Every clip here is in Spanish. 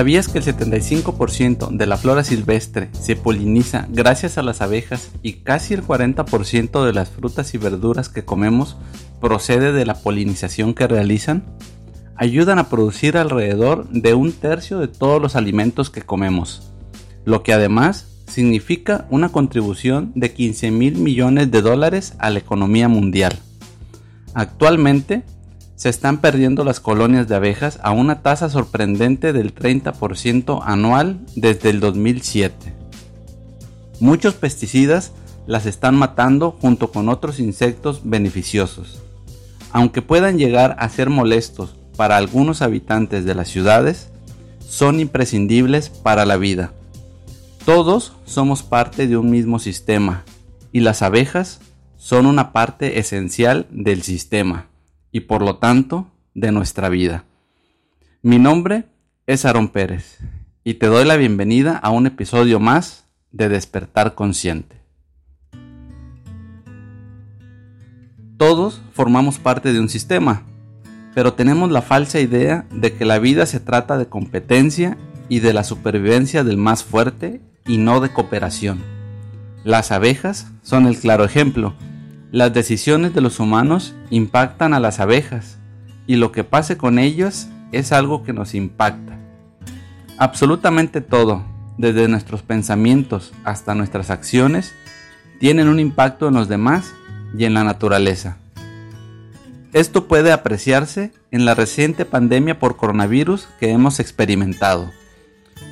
¿Sabías que el 75% de la flora silvestre se poliniza gracias a las abejas y casi el 40% de las frutas y verduras que comemos procede de la polinización que realizan? Ayudan a producir alrededor de un tercio de todos los alimentos que comemos, lo que además significa una contribución de 15 mil millones de dólares a la economía mundial. Actualmente, se están perdiendo las colonias de abejas a una tasa sorprendente del 30% anual desde el 2007. Muchos pesticidas las están matando junto con otros insectos beneficiosos. Aunque puedan llegar a ser molestos para algunos habitantes de las ciudades, son imprescindibles para la vida. Todos somos parte de un mismo sistema y las abejas son una parte esencial del sistema y por lo tanto de nuestra vida. Mi nombre es Aaron Pérez y te doy la bienvenida a un episodio más de Despertar Consciente. Todos formamos parte de un sistema, pero tenemos la falsa idea de que la vida se trata de competencia y de la supervivencia del más fuerte y no de cooperación. Las abejas son el claro ejemplo las decisiones de los humanos impactan a las abejas y lo que pase con ellos es algo que nos impacta. Absolutamente todo, desde nuestros pensamientos hasta nuestras acciones, tienen un impacto en los demás y en la naturaleza. Esto puede apreciarse en la reciente pandemia por coronavirus que hemos experimentado.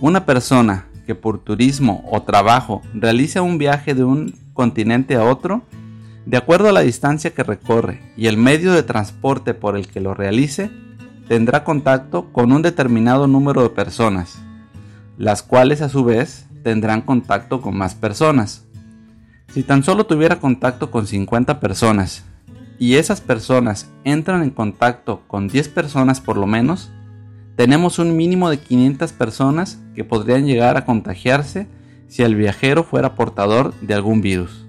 Una persona que por turismo o trabajo realiza un viaje de un continente a otro de acuerdo a la distancia que recorre y el medio de transporte por el que lo realice, tendrá contacto con un determinado número de personas, las cuales a su vez tendrán contacto con más personas. Si tan solo tuviera contacto con 50 personas y esas personas entran en contacto con 10 personas por lo menos, tenemos un mínimo de 500 personas que podrían llegar a contagiarse si el viajero fuera portador de algún virus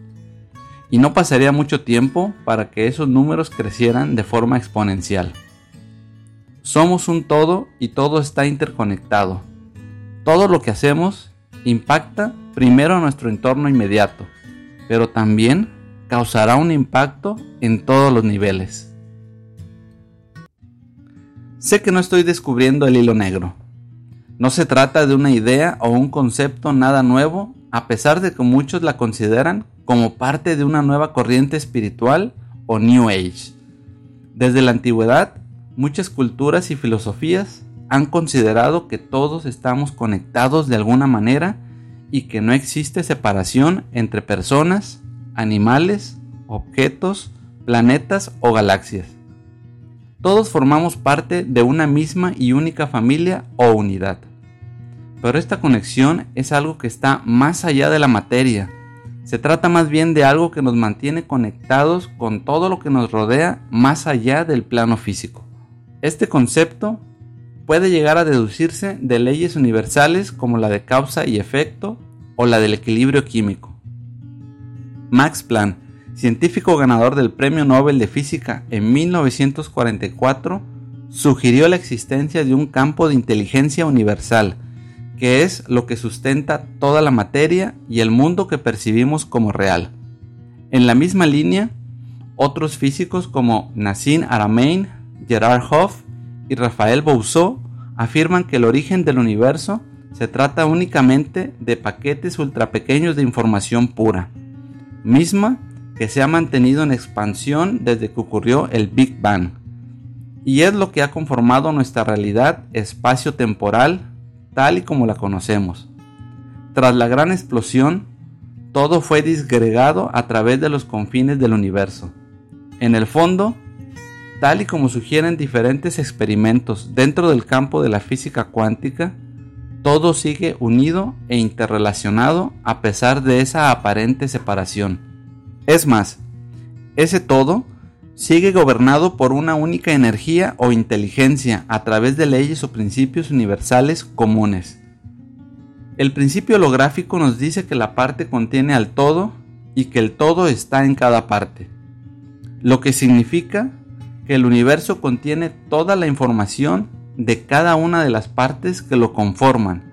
y no pasaría mucho tiempo para que esos números crecieran de forma exponencial. Somos un todo y todo está interconectado. Todo lo que hacemos impacta primero a nuestro entorno inmediato, pero también causará un impacto en todos los niveles. Sé que no estoy descubriendo el hilo negro. No se trata de una idea o un concepto nada nuevo, a pesar de que muchos la consideran como parte de una nueva corriente espiritual o New Age. Desde la antigüedad, muchas culturas y filosofías han considerado que todos estamos conectados de alguna manera y que no existe separación entre personas, animales, objetos, planetas o galaxias. Todos formamos parte de una misma y única familia o unidad. Pero esta conexión es algo que está más allá de la materia se trata más bien de algo que nos mantiene conectados con todo lo que nos rodea más allá del plano físico. Este concepto puede llegar a deducirse de leyes universales como la de causa y efecto o la del equilibrio químico. Max Planck, científico ganador del Premio Nobel de Física en 1944, sugirió la existencia de un campo de inteligencia universal que es lo que sustenta toda la materia y el mundo que percibimos como real. En la misma línea, otros físicos como Nassim Haramein, Gerard Hoff y Rafael Bousseau afirman que el origen del universo se trata únicamente de paquetes ultrapequeños de información pura, misma que se ha mantenido en expansión desde que ocurrió el Big Bang, y es lo que ha conformado nuestra realidad espacio-temporal tal y como la conocemos. Tras la gran explosión, todo fue disgregado a través de los confines del universo. En el fondo, tal y como sugieren diferentes experimentos dentro del campo de la física cuántica, todo sigue unido e interrelacionado a pesar de esa aparente separación. Es más, ese todo sigue gobernado por una única energía o inteligencia a través de leyes o principios universales comunes. El principio holográfico nos dice que la parte contiene al todo y que el todo está en cada parte, lo que significa que el universo contiene toda la información de cada una de las partes que lo conforman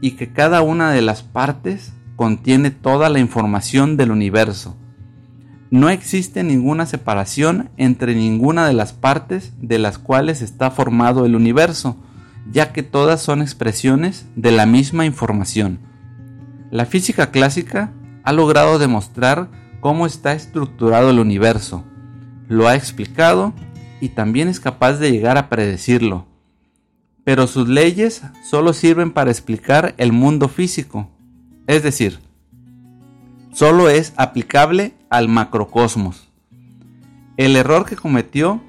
y que cada una de las partes contiene toda la información del universo. No existe ninguna separación entre ninguna de las partes de las cuales está formado el universo, ya que todas son expresiones de la misma información. La física clásica ha logrado demostrar cómo está estructurado el universo, lo ha explicado y también es capaz de llegar a predecirlo. Pero sus leyes solo sirven para explicar el mundo físico, es decir, solo es aplicable al macrocosmos. El error que cometió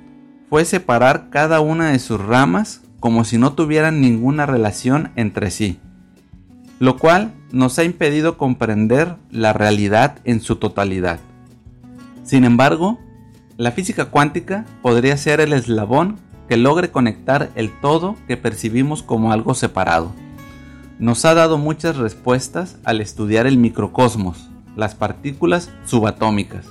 fue separar cada una de sus ramas como si no tuvieran ninguna relación entre sí, lo cual nos ha impedido comprender la realidad en su totalidad. Sin embargo, la física cuántica podría ser el eslabón que logre conectar el todo que percibimos como algo separado. Nos ha dado muchas respuestas al estudiar el microcosmos, las partículas subatómicas.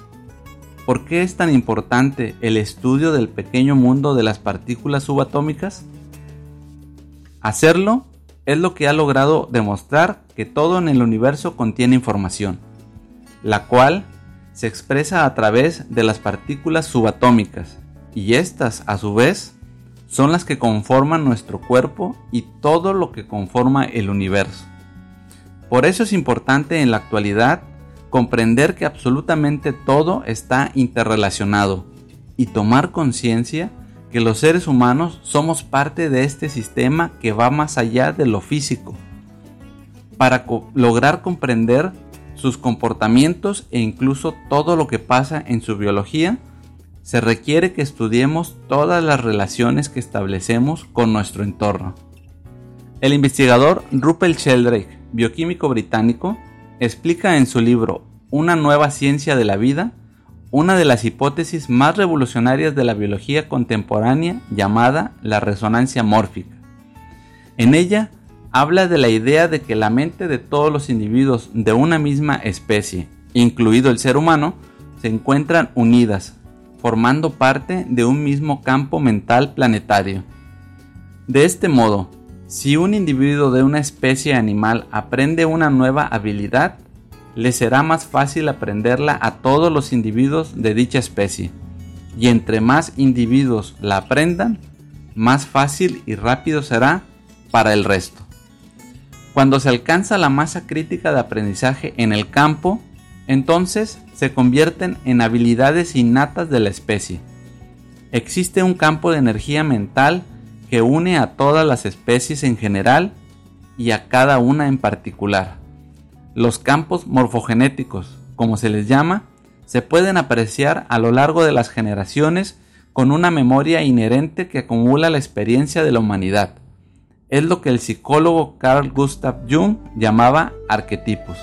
¿Por qué es tan importante el estudio del pequeño mundo de las partículas subatómicas? Hacerlo es lo que ha logrado demostrar que todo en el universo contiene información, la cual se expresa a través de las partículas subatómicas, y estas, a su vez, son las que conforman nuestro cuerpo y todo lo que conforma el universo. Por eso es importante en la actualidad comprender que absolutamente todo está interrelacionado y tomar conciencia que los seres humanos somos parte de este sistema que va más allá de lo físico. Para lograr comprender sus comportamientos e incluso todo lo que pasa en su biología, se requiere que estudiemos todas las relaciones que establecemos con nuestro entorno. El investigador Rupert Sheldrake, bioquímico británico, explica en su libro Una nueva ciencia de la vida una de las hipótesis más revolucionarias de la biología contemporánea llamada la resonancia mórfica. En ella habla de la idea de que la mente de todos los individuos de una misma especie, incluido el ser humano, se encuentran unidas, formando parte de un mismo campo mental planetario. De este modo, si un individuo de una especie animal aprende una nueva habilidad, le será más fácil aprenderla a todos los individuos de dicha especie. Y entre más individuos la aprendan, más fácil y rápido será para el resto. Cuando se alcanza la masa crítica de aprendizaje en el campo, entonces se convierten en habilidades innatas de la especie. Existe un campo de energía mental que une a todas las especies en general y a cada una en particular. Los campos morfogenéticos, como se les llama, se pueden apreciar a lo largo de las generaciones con una memoria inherente que acumula la experiencia de la humanidad es lo que el psicólogo Carl Gustav Jung llamaba arquetipos.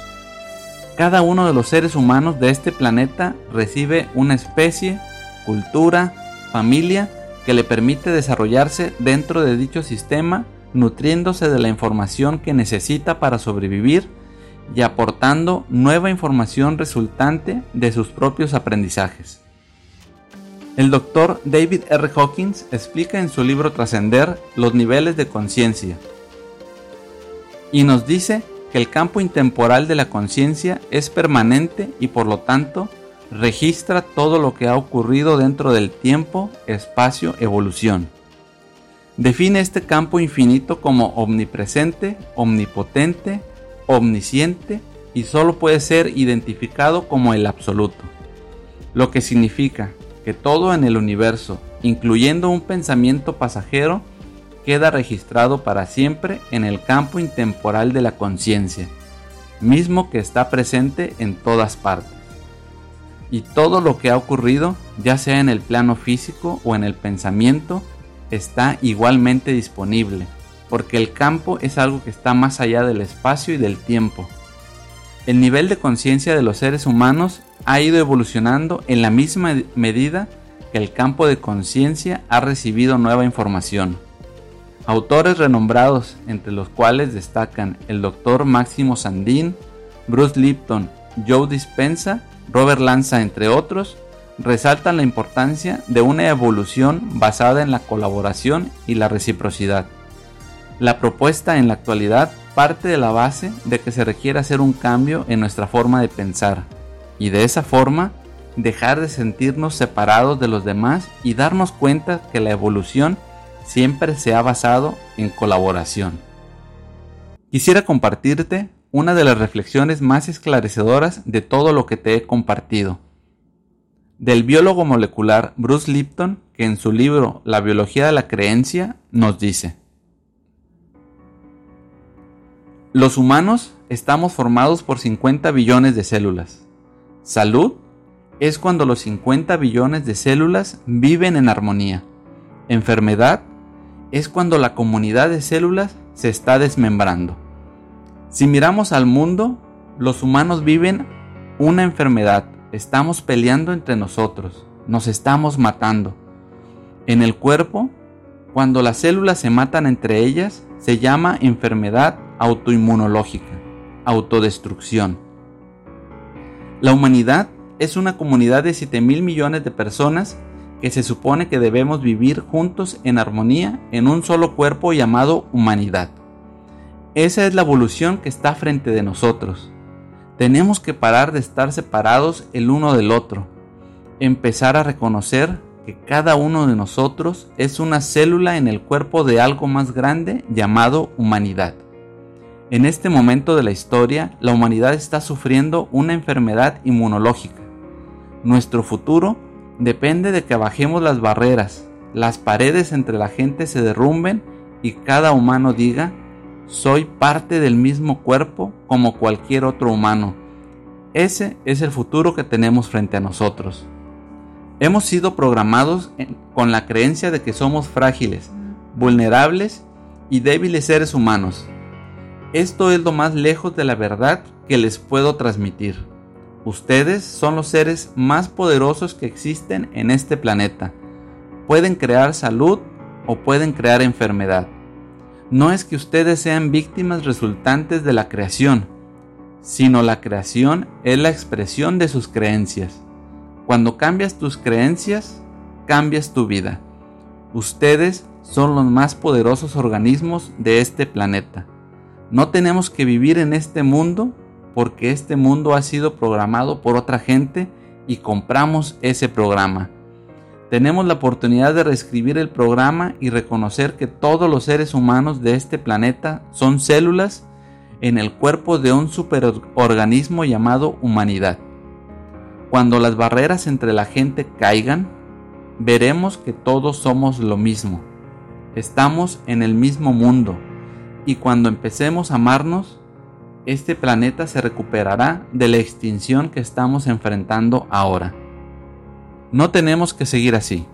Cada uno de los seres humanos de este planeta recibe una especie, cultura, familia que le permite desarrollarse dentro de dicho sistema, nutriéndose de la información que necesita para sobrevivir y aportando nueva información resultante de sus propios aprendizajes. El doctor David R. Hawkins explica en su libro Trascender los niveles de conciencia y nos dice que el campo intemporal de la conciencia es permanente y por lo tanto registra todo lo que ha ocurrido dentro del tiempo, espacio, evolución. Define este campo infinito como omnipresente, omnipotente, omnisciente y solo puede ser identificado como el absoluto, lo que significa que todo en el universo, incluyendo un pensamiento pasajero, queda registrado para siempre en el campo intemporal de la conciencia, mismo que está presente en todas partes. Y todo lo que ha ocurrido, ya sea en el plano físico o en el pensamiento, está igualmente disponible, porque el campo es algo que está más allá del espacio y del tiempo. El nivel de conciencia de los seres humanos ha ido evolucionando en la misma medida que el campo de conciencia ha recibido nueva información. Autores renombrados, entre los cuales destacan el Dr. Máximo Sandin, Bruce Lipton, Joe Dispensa, Robert Lanza, entre otros, resaltan la importancia de una evolución basada en la colaboración y la reciprocidad. La propuesta en la actualidad parte de la base de que se requiere hacer un cambio en nuestra forma de pensar y de esa forma dejar de sentirnos separados de los demás y darnos cuenta que la evolución siempre se ha basado en colaboración. Quisiera compartirte una de las reflexiones más esclarecedoras de todo lo que te he compartido. Del biólogo molecular Bruce Lipton, que en su libro La biología de la creencia nos dice, Los humanos estamos formados por 50 billones de células. Salud es cuando los 50 billones de células viven en armonía. Enfermedad es cuando la comunidad de células se está desmembrando. Si miramos al mundo, los humanos viven una enfermedad. Estamos peleando entre nosotros. Nos estamos matando. En el cuerpo, cuando las células se matan entre ellas, se llama enfermedad autoinmunológica, autodestrucción. La humanidad es una comunidad de 7 mil millones de personas que se supone que debemos vivir juntos en armonía en un solo cuerpo llamado humanidad. Esa es la evolución que está frente de nosotros. Tenemos que parar de estar separados el uno del otro, empezar a reconocer que cada uno de nosotros es una célula en el cuerpo de algo más grande llamado humanidad. En este momento de la historia, la humanidad está sufriendo una enfermedad inmunológica. Nuestro futuro depende de que bajemos las barreras, las paredes entre la gente se derrumben y cada humano diga, soy parte del mismo cuerpo como cualquier otro humano. Ese es el futuro que tenemos frente a nosotros. Hemos sido programados con la creencia de que somos frágiles, vulnerables y débiles seres humanos. Esto es lo más lejos de la verdad que les puedo transmitir. Ustedes son los seres más poderosos que existen en este planeta. Pueden crear salud o pueden crear enfermedad. No es que ustedes sean víctimas resultantes de la creación, sino la creación es la expresión de sus creencias. Cuando cambias tus creencias, cambias tu vida. Ustedes son los más poderosos organismos de este planeta. No tenemos que vivir en este mundo porque este mundo ha sido programado por otra gente y compramos ese programa. Tenemos la oportunidad de reescribir el programa y reconocer que todos los seres humanos de este planeta son células en el cuerpo de un superorganismo llamado humanidad. Cuando las barreras entre la gente caigan, veremos que todos somos lo mismo. Estamos en el mismo mundo y cuando empecemos a amarnos, este planeta se recuperará de la extinción que estamos enfrentando ahora. No tenemos que seguir así.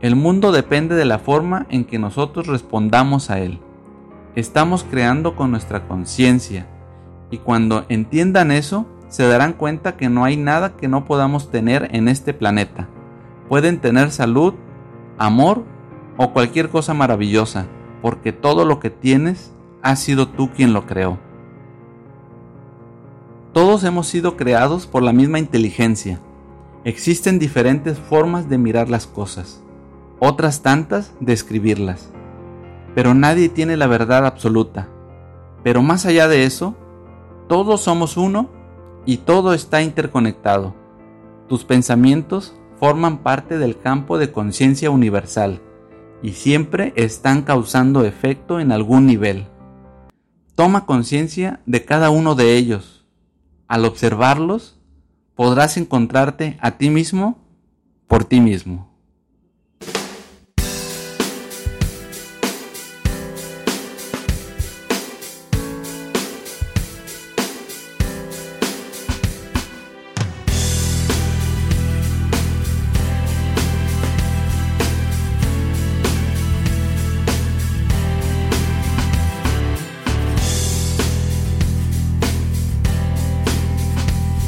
El mundo depende de la forma en que nosotros respondamos a él. Estamos creando con nuestra conciencia y cuando entiendan eso, se darán cuenta que no hay nada que no podamos tener en este planeta. Pueden tener salud, amor o cualquier cosa maravillosa, porque todo lo que tienes ha sido tú quien lo creó. Todos hemos sido creados por la misma inteligencia. Existen diferentes formas de mirar las cosas, otras tantas de escribirlas. Pero nadie tiene la verdad absoluta. Pero más allá de eso, todos somos uno y todo está interconectado. Tus pensamientos forman parte del campo de conciencia universal y siempre están causando efecto en algún nivel. Toma conciencia de cada uno de ellos al observarlos, podrás encontrarte a ti mismo por ti mismo.